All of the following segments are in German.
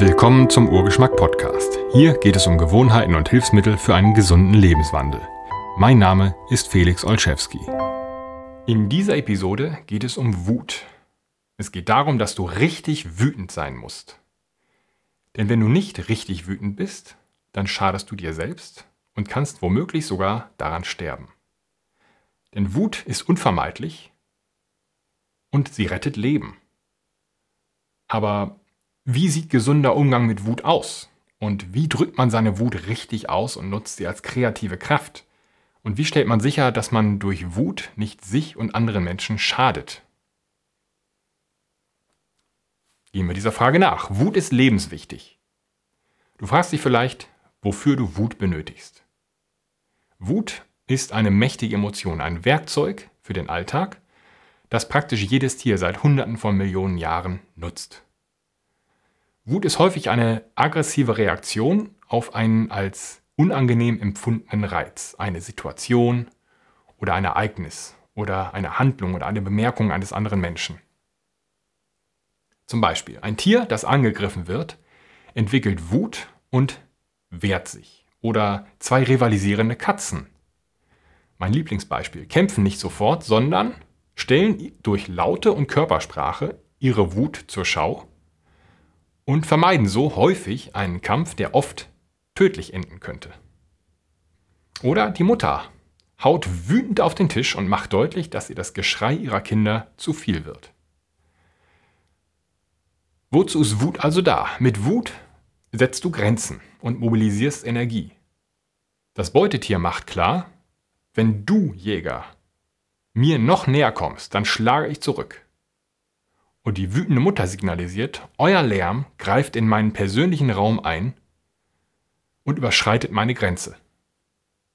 Willkommen zum Urgeschmack Podcast. Hier geht es um Gewohnheiten und Hilfsmittel für einen gesunden Lebenswandel. Mein Name ist Felix Olszewski. In dieser Episode geht es um Wut. Es geht darum, dass du richtig wütend sein musst. Denn wenn du nicht richtig wütend bist, dann schadest du dir selbst und kannst womöglich sogar daran sterben. Denn Wut ist unvermeidlich und sie rettet Leben. Aber wie sieht gesunder Umgang mit Wut aus? Und wie drückt man seine Wut richtig aus und nutzt sie als kreative Kraft? Und wie stellt man sicher, dass man durch Wut nicht sich und anderen Menschen schadet? Gehen wir dieser Frage nach. Wut ist lebenswichtig. Du fragst dich vielleicht, wofür du Wut benötigst. Wut ist eine mächtige Emotion, ein Werkzeug für den Alltag, das praktisch jedes Tier seit Hunderten von Millionen Jahren nutzt. Wut ist häufig eine aggressive Reaktion auf einen als unangenehm empfundenen Reiz, eine Situation oder ein Ereignis oder eine Handlung oder eine Bemerkung eines anderen Menschen. Zum Beispiel ein Tier, das angegriffen wird, entwickelt Wut und wehrt sich. Oder zwei rivalisierende Katzen. Mein Lieblingsbeispiel kämpfen nicht sofort, sondern stellen durch Laute und Körpersprache ihre Wut zur Schau und vermeiden so häufig einen Kampf, der oft tödlich enden könnte. Oder die Mutter haut wütend auf den Tisch und macht deutlich, dass ihr das Geschrei ihrer Kinder zu viel wird. Wozu ist Wut also da? Mit Wut setzt du Grenzen und mobilisierst Energie. Das Beutetier macht klar, wenn du, Jäger, mir noch näher kommst, dann schlage ich zurück und die wütende Mutter signalisiert, euer Lärm greift in meinen persönlichen Raum ein und überschreitet meine Grenze.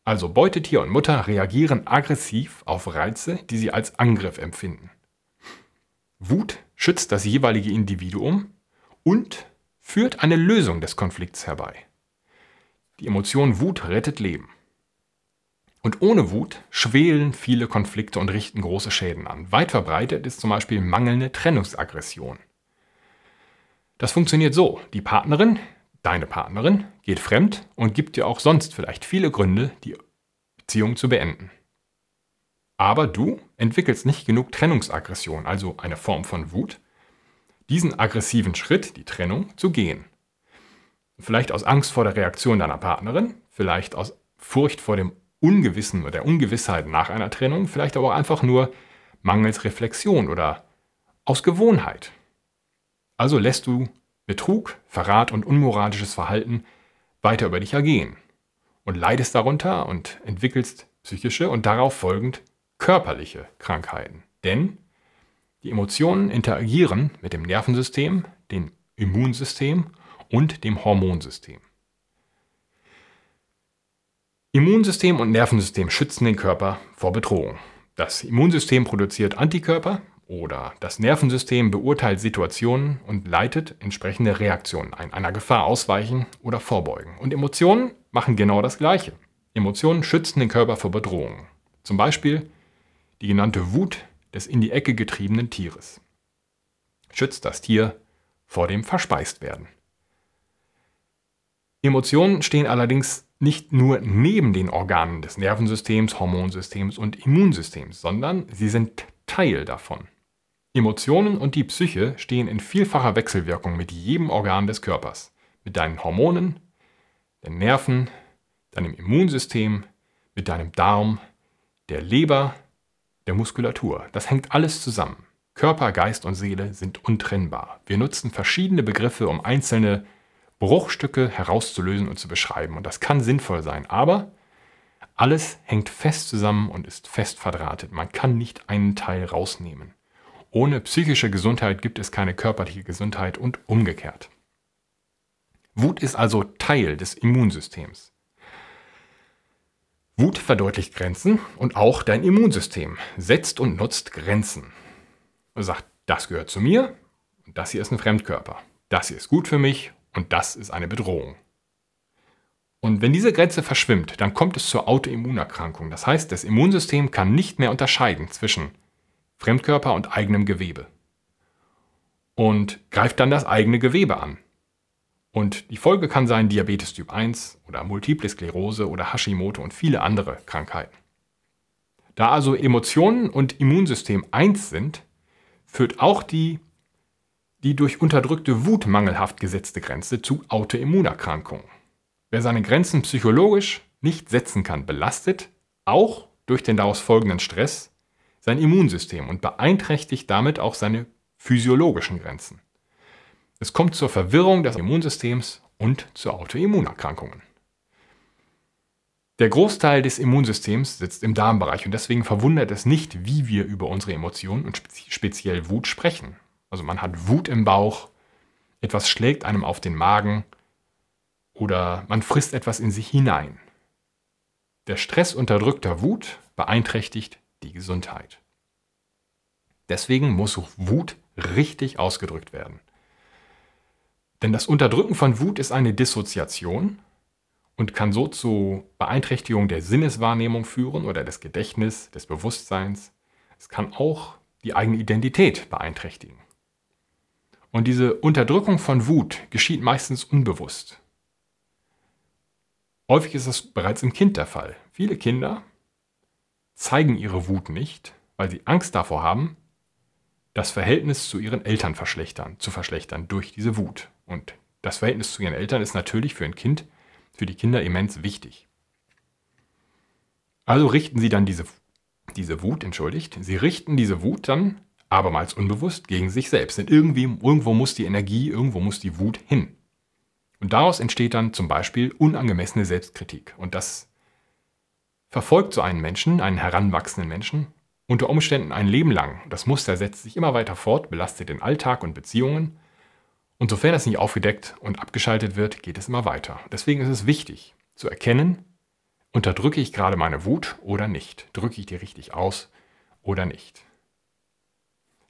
Also Beutetier und Mutter reagieren aggressiv auf Reize, die sie als Angriff empfinden. Wut schützt das jeweilige Individuum und führt eine Lösung des Konflikts herbei. Die Emotion Wut rettet Leben. Und ohne Wut schwelen viele Konflikte und richten große Schäden an. Weit verbreitet ist zum Beispiel mangelnde Trennungsaggression. Das funktioniert so. Die Partnerin, deine Partnerin, geht fremd und gibt dir auch sonst vielleicht viele Gründe, die Beziehung zu beenden. Aber du entwickelst nicht genug Trennungsaggression, also eine Form von Wut, diesen aggressiven Schritt, die Trennung, zu gehen. Vielleicht aus Angst vor der Reaktion deiner Partnerin, vielleicht aus Furcht vor dem Ungewissen oder der Ungewissheit nach einer Trennung, vielleicht aber auch einfach nur mangels Reflexion oder aus Gewohnheit. Also lässt du Betrug, Verrat und unmoralisches Verhalten weiter über dich ergehen und leidest darunter und entwickelst psychische und darauf folgend körperliche Krankheiten. Denn die Emotionen interagieren mit dem Nervensystem, dem Immunsystem und dem Hormonsystem. Immunsystem und Nervensystem schützen den Körper vor Bedrohung. Das Immunsystem produziert Antikörper oder das Nervensystem beurteilt Situationen und leitet entsprechende Reaktionen ein, einer Gefahr ausweichen oder vorbeugen. Und Emotionen machen genau das Gleiche. Emotionen schützen den Körper vor Bedrohungen. Zum Beispiel die genannte Wut des in die Ecke getriebenen Tieres. Schützt das Tier vor dem Verspeistwerden. Emotionen stehen allerdings nicht nur neben den Organen des Nervensystems, Hormonsystems und Immunsystems, sondern sie sind Teil davon. Emotionen und die Psyche stehen in vielfacher Wechselwirkung mit jedem Organ des Körpers, mit deinen Hormonen, den Nerven, deinem Immunsystem, mit deinem Darm, der Leber, der Muskulatur. Das hängt alles zusammen. Körper, Geist und Seele sind untrennbar. Wir nutzen verschiedene Begriffe, um einzelne Bruchstücke herauszulösen und zu beschreiben. Und das kann sinnvoll sein, aber alles hängt fest zusammen und ist fest verdrahtet. Man kann nicht einen Teil rausnehmen. Ohne psychische Gesundheit gibt es keine körperliche Gesundheit und umgekehrt. Wut ist also Teil des Immunsystems. Wut verdeutlicht Grenzen und auch dein Immunsystem setzt und nutzt Grenzen. Er sagt, das gehört zu mir und das hier ist ein Fremdkörper. Das hier ist gut für mich und das ist eine Bedrohung. Und wenn diese Grenze verschwimmt, dann kommt es zur Autoimmunerkrankung. Das heißt, das Immunsystem kann nicht mehr unterscheiden zwischen Fremdkörper und eigenem Gewebe. Und greift dann das eigene Gewebe an. Und die Folge kann sein Diabetes Typ 1 oder Multiple Sklerose oder Hashimoto und viele andere Krankheiten. Da also Emotionen und Immunsystem eins sind, führt auch die, die durch unterdrückte Wut mangelhaft gesetzte Grenze zu Autoimmunerkrankungen. Wer seine Grenzen psychologisch nicht setzen kann, belastet, auch durch den daraus folgenden Stress, sein Immunsystem und beeinträchtigt damit auch seine physiologischen Grenzen. Es kommt zur Verwirrung des Immunsystems und zu Autoimmunerkrankungen. Der Großteil des Immunsystems sitzt im Darmbereich und deswegen verwundert es nicht, wie wir über unsere Emotionen und speziell Wut sprechen. Also man hat Wut im Bauch, etwas schlägt einem auf den Magen oder man frisst etwas in sich hinein. Der Stress unterdrückter Wut beeinträchtigt die Gesundheit. Deswegen muss Wut richtig ausgedrückt werden. Denn das Unterdrücken von Wut ist eine Dissoziation und kann so zu Beeinträchtigung der Sinneswahrnehmung führen oder des Gedächtnisses, des Bewusstseins. Es kann auch die eigene Identität beeinträchtigen. Und diese Unterdrückung von Wut geschieht meistens unbewusst. Häufig ist das bereits im Kind der Fall. Viele Kinder zeigen ihre Wut nicht, weil sie Angst davor haben, das Verhältnis zu ihren Eltern verschlechtern, zu verschlechtern durch diese Wut. Und das Verhältnis zu ihren Eltern ist natürlich für ein Kind, für die Kinder immens wichtig. Also richten sie dann diese, diese Wut, entschuldigt, sie richten diese Wut dann abermals unbewusst gegen sich selbst. Denn irgendwie, irgendwo muss die Energie, irgendwo muss die Wut hin. Und daraus entsteht dann zum Beispiel unangemessene Selbstkritik. Und das verfolgt so einen Menschen, einen heranwachsenden Menschen, unter Umständen ein Leben lang. Das Muster setzt sich immer weiter fort, belastet den Alltag und Beziehungen. Und sofern das nicht aufgedeckt und abgeschaltet wird, geht es immer weiter. Deswegen ist es wichtig zu erkennen, unterdrücke ich gerade meine Wut oder nicht? Drücke ich die richtig aus oder nicht?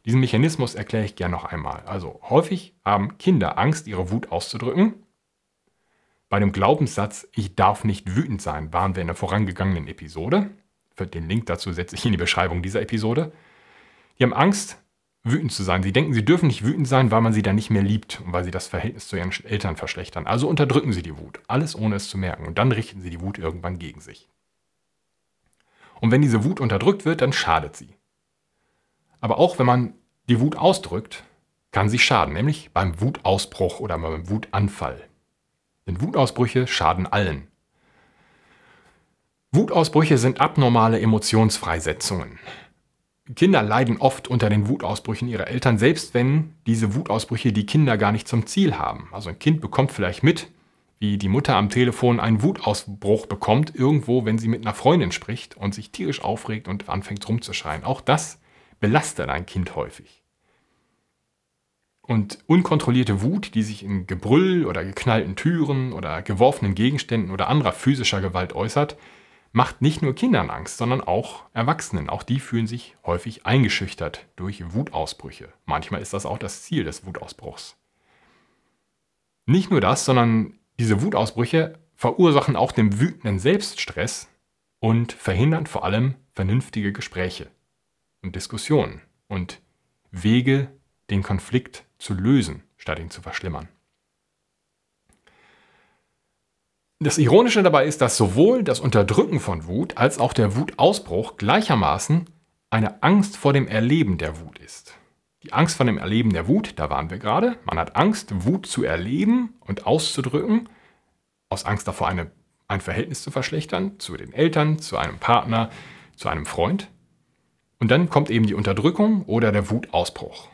Diesen Mechanismus erkläre ich gerne noch einmal. Also häufig haben Kinder Angst, ihre Wut auszudrücken. Bei dem Glaubenssatz, ich darf nicht wütend sein, waren wir in der vorangegangenen Episode. Den Link dazu setze ich in die Beschreibung dieser Episode. Die haben Angst, wütend zu sein. Sie denken, sie dürfen nicht wütend sein, weil man sie dann nicht mehr liebt und weil sie das Verhältnis zu ihren Eltern verschlechtern. Also unterdrücken sie die Wut. Alles ohne es zu merken. Und dann richten sie die Wut irgendwann gegen sich. Und wenn diese Wut unterdrückt wird, dann schadet sie. Aber auch wenn man die Wut ausdrückt, kann sie schaden, nämlich beim Wutausbruch oder beim Wutanfall. Denn Wutausbrüche schaden allen. Wutausbrüche sind abnormale Emotionsfreisetzungen. Kinder leiden oft unter den Wutausbrüchen ihrer Eltern, selbst wenn diese Wutausbrüche die Kinder gar nicht zum Ziel haben. Also ein Kind bekommt vielleicht mit, wie die Mutter am Telefon einen Wutausbruch bekommt, irgendwo, wenn sie mit einer Freundin spricht und sich tierisch aufregt und anfängt rumzuschreien. Auch das belastet ein Kind häufig. Und unkontrollierte Wut, die sich in Gebrüll oder geknallten Türen oder geworfenen Gegenständen oder anderer physischer Gewalt äußert, macht nicht nur Kindern Angst, sondern auch Erwachsenen. Auch die fühlen sich häufig eingeschüchtert durch Wutausbrüche. Manchmal ist das auch das Ziel des Wutausbruchs. Nicht nur das, sondern diese Wutausbrüche verursachen auch dem Wütenden Selbststress und verhindern vor allem vernünftige Gespräche und Diskussionen und Wege, den Konflikt zu lösen, statt ihn zu verschlimmern. Das Ironische dabei ist, dass sowohl das Unterdrücken von Wut als auch der Wutausbruch gleichermaßen eine Angst vor dem Erleben der Wut ist. Die Angst vor dem Erleben der Wut, da waren wir gerade. Man hat Angst, Wut zu erleben und auszudrücken, aus Angst davor, eine, ein Verhältnis zu verschlechtern, zu den Eltern, zu einem Partner, zu einem Freund. Und dann kommt eben die Unterdrückung oder der Wutausbruch.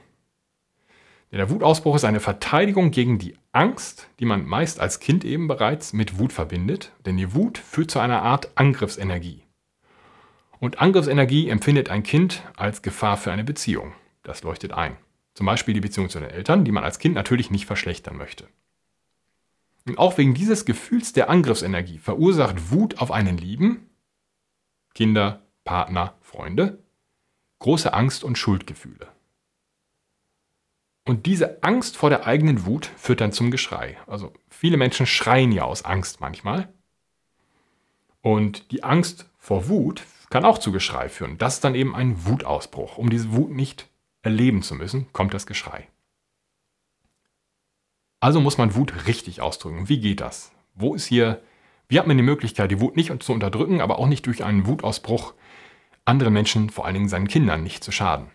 Der Wutausbruch ist eine Verteidigung gegen die Angst, die man meist als Kind eben bereits mit Wut verbindet, denn die Wut führt zu einer Art Angriffsenergie. Und Angriffsenergie empfindet ein Kind als Gefahr für eine Beziehung. Das leuchtet ein. Zum Beispiel die Beziehung zu den Eltern, die man als Kind natürlich nicht verschlechtern möchte. Und auch wegen dieses Gefühls der Angriffsenergie verursacht Wut auf einen Lieben, Kinder, Partner, Freunde, große Angst und Schuldgefühle. Und diese Angst vor der eigenen Wut führt dann zum Geschrei. Also viele Menschen schreien ja aus Angst manchmal. Und die Angst vor Wut kann auch zu Geschrei führen. Das ist dann eben ein Wutausbruch. Um diese Wut nicht erleben zu müssen, kommt das Geschrei. Also muss man Wut richtig ausdrücken. Wie geht das? Wo ist hier, wie hat man die Möglichkeit, die Wut nicht zu unterdrücken, aber auch nicht durch einen Wutausbruch anderen Menschen, vor allen Dingen seinen Kindern, nicht zu schaden?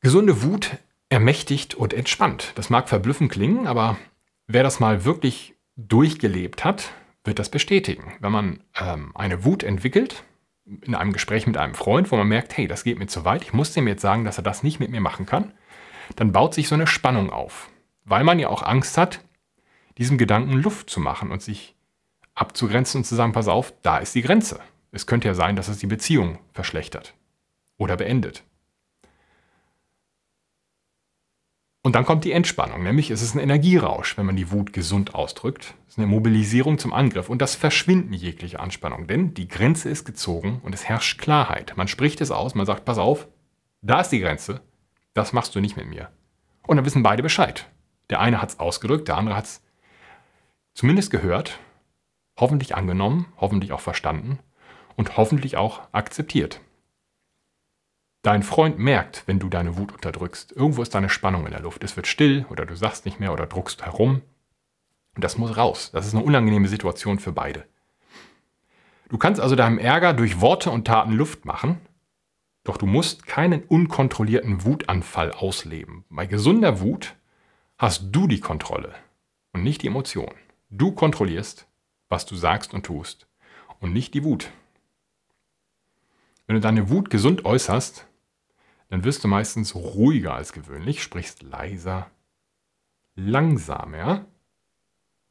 Gesunde Wut ermächtigt und entspannt. Das mag verblüffend klingen, aber wer das mal wirklich durchgelebt hat, wird das bestätigen. Wenn man ähm, eine Wut entwickelt, in einem Gespräch mit einem Freund, wo man merkt, hey, das geht mir zu weit, ich muss dem jetzt sagen, dass er das nicht mit mir machen kann, dann baut sich so eine Spannung auf. Weil man ja auch Angst hat, diesem Gedanken Luft zu machen und sich abzugrenzen und zu sagen, pass auf, da ist die Grenze. Es könnte ja sein, dass es die Beziehung verschlechtert oder beendet. Und dann kommt die Entspannung, nämlich es ist ein Energierausch, wenn man die Wut gesund ausdrückt. Es ist eine Mobilisierung zum Angriff und das Verschwinden jeglicher Anspannung, denn die Grenze ist gezogen und es herrscht Klarheit. Man spricht es aus, man sagt, pass auf, da ist die Grenze, das machst du nicht mit mir. Und dann wissen beide Bescheid. Der eine hat es ausgedrückt, der andere hat es zumindest gehört, hoffentlich angenommen, hoffentlich auch verstanden und hoffentlich auch akzeptiert. Dein Freund merkt, wenn du deine Wut unterdrückst. Irgendwo ist deine Spannung in der Luft. Es wird still oder du sagst nicht mehr oder druckst herum. Und das muss raus. Das ist eine unangenehme Situation für beide. Du kannst also deinem Ärger durch Worte und Taten Luft machen, doch du musst keinen unkontrollierten Wutanfall ausleben. Bei gesunder Wut hast du die Kontrolle und nicht die Emotion. Du kontrollierst, was du sagst und tust und nicht die Wut. Wenn du deine Wut gesund äußerst, dann wirst du meistens ruhiger als gewöhnlich, sprichst leiser, langsamer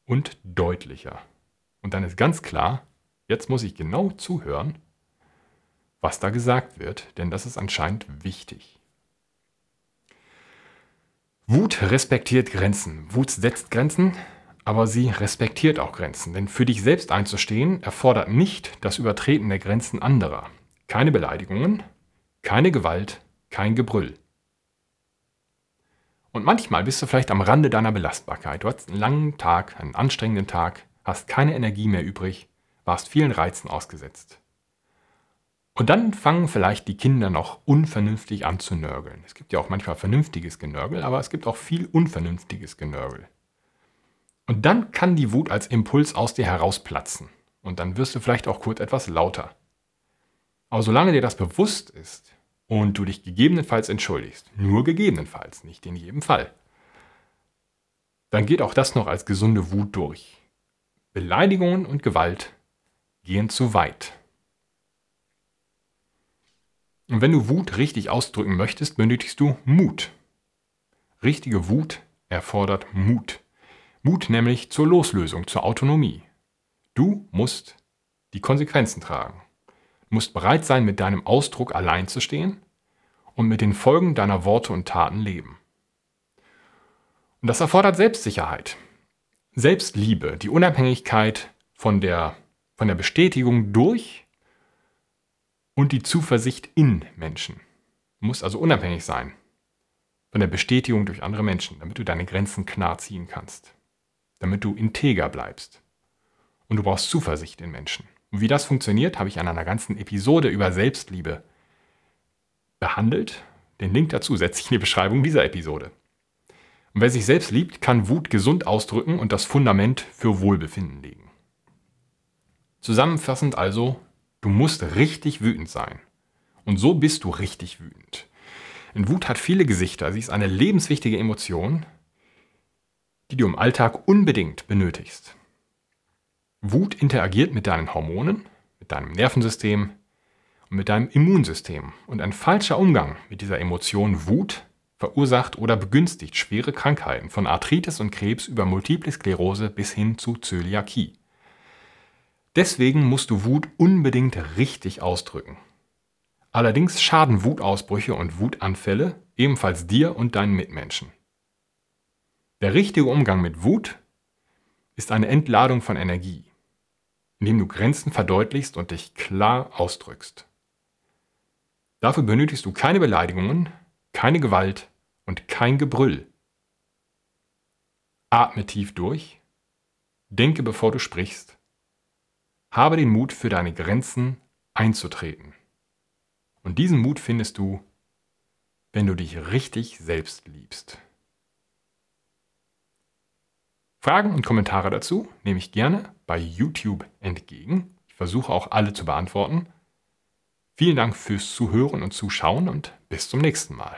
und deutlicher. Und dann ist ganz klar, jetzt muss ich genau zuhören, was da gesagt wird, denn das ist anscheinend wichtig. Wut respektiert Grenzen. Wut setzt Grenzen, aber sie respektiert auch Grenzen. Denn für dich selbst einzustehen erfordert nicht das Übertreten der Grenzen anderer. Keine Beleidigungen, keine Gewalt, kein Gebrüll. Und manchmal bist du vielleicht am Rande deiner Belastbarkeit. Du hast einen langen Tag, einen anstrengenden Tag, hast keine Energie mehr übrig, warst vielen Reizen ausgesetzt. Und dann fangen vielleicht die Kinder noch unvernünftig an zu nörgeln. Es gibt ja auch manchmal vernünftiges Genörgel, aber es gibt auch viel unvernünftiges Genörgel. Und dann kann die Wut als Impuls aus dir herausplatzen. Und dann wirst du vielleicht auch kurz etwas lauter. Aber solange dir das bewusst ist, und du dich gegebenenfalls entschuldigst, nur gegebenenfalls, nicht in jedem Fall, dann geht auch das noch als gesunde Wut durch. Beleidigungen und Gewalt gehen zu weit. Und wenn du Wut richtig ausdrücken möchtest, benötigst du Mut. Richtige Wut erfordert Mut. Mut nämlich zur Loslösung, zur Autonomie. Du musst die Konsequenzen tragen musst bereit sein, mit deinem Ausdruck allein zu stehen und mit den Folgen deiner Worte und Taten leben. Und das erfordert Selbstsicherheit, Selbstliebe, die Unabhängigkeit von der, von der Bestätigung durch und die Zuversicht in Menschen. Du musst also unabhängig sein von der Bestätigung durch andere Menschen, damit du deine Grenzen klar ziehen kannst, damit du integer bleibst. Und du brauchst Zuversicht in Menschen. Und wie das funktioniert, habe ich an einer ganzen Episode über Selbstliebe behandelt. Den Link dazu setze ich in die Beschreibung dieser Episode. Und wer sich selbst liebt, kann Wut gesund ausdrücken und das Fundament für Wohlbefinden legen. Zusammenfassend also, du musst richtig wütend sein. Und so bist du richtig wütend. Denn Wut hat viele Gesichter. Sie ist eine lebenswichtige Emotion, die du im Alltag unbedingt benötigst. Wut interagiert mit deinen Hormonen, mit deinem Nervensystem und mit deinem Immunsystem. Und ein falscher Umgang mit dieser Emotion Wut verursacht oder begünstigt schwere Krankheiten von Arthritis und Krebs über Multiple Sklerose bis hin zu Zöliakie. Deswegen musst du Wut unbedingt richtig ausdrücken. Allerdings schaden Wutausbrüche und Wutanfälle ebenfalls dir und deinen Mitmenschen. Der richtige Umgang mit Wut ist eine Entladung von Energie indem du Grenzen verdeutlichst und dich klar ausdrückst. Dafür benötigst du keine Beleidigungen, keine Gewalt und kein Gebrüll. Atme tief durch, denke bevor du sprichst, habe den Mut für deine Grenzen einzutreten. Und diesen Mut findest du, wenn du dich richtig selbst liebst. Fragen und Kommentare dazu nehme ich gerne bei YouTube entgegen. Ich versuche auch alle zu beantworten. Vielen Dank fürs Zuhören und Zuschauen und bis zum nächsten Mal.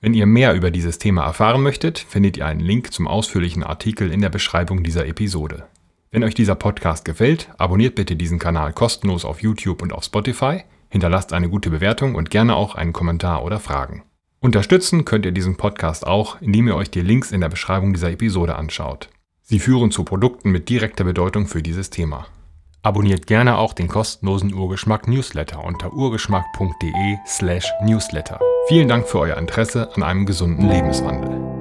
Wenn ihr mehr über dieses Thema erfahren möchtet, findet ihr einen Link zum ausführlichen Artikel in der Beschreibung dieser Episode. Wenn euch dieser Podcast gefällt, abonniert bitte diesen Kanal kostenlos auf YouTube und auf Spotify, hinterlasst eine gute Bewertung und gerne auch einen Kommentar oder Fragen. Unterstützen könnt ihr diesen Podcast auch, indem ihr euch die Links in der Beschreibung dieser Episode anschaut. Sie führen zu Produkten mit direkter Bedeutung für dieses Thema. Abonniert gerne auch den kostenlosen Urgeschmack Newsletter unter urgeschmack.de/newsletter. Vielen Dank für euer Interesse an einem gesunden Lebenswandel.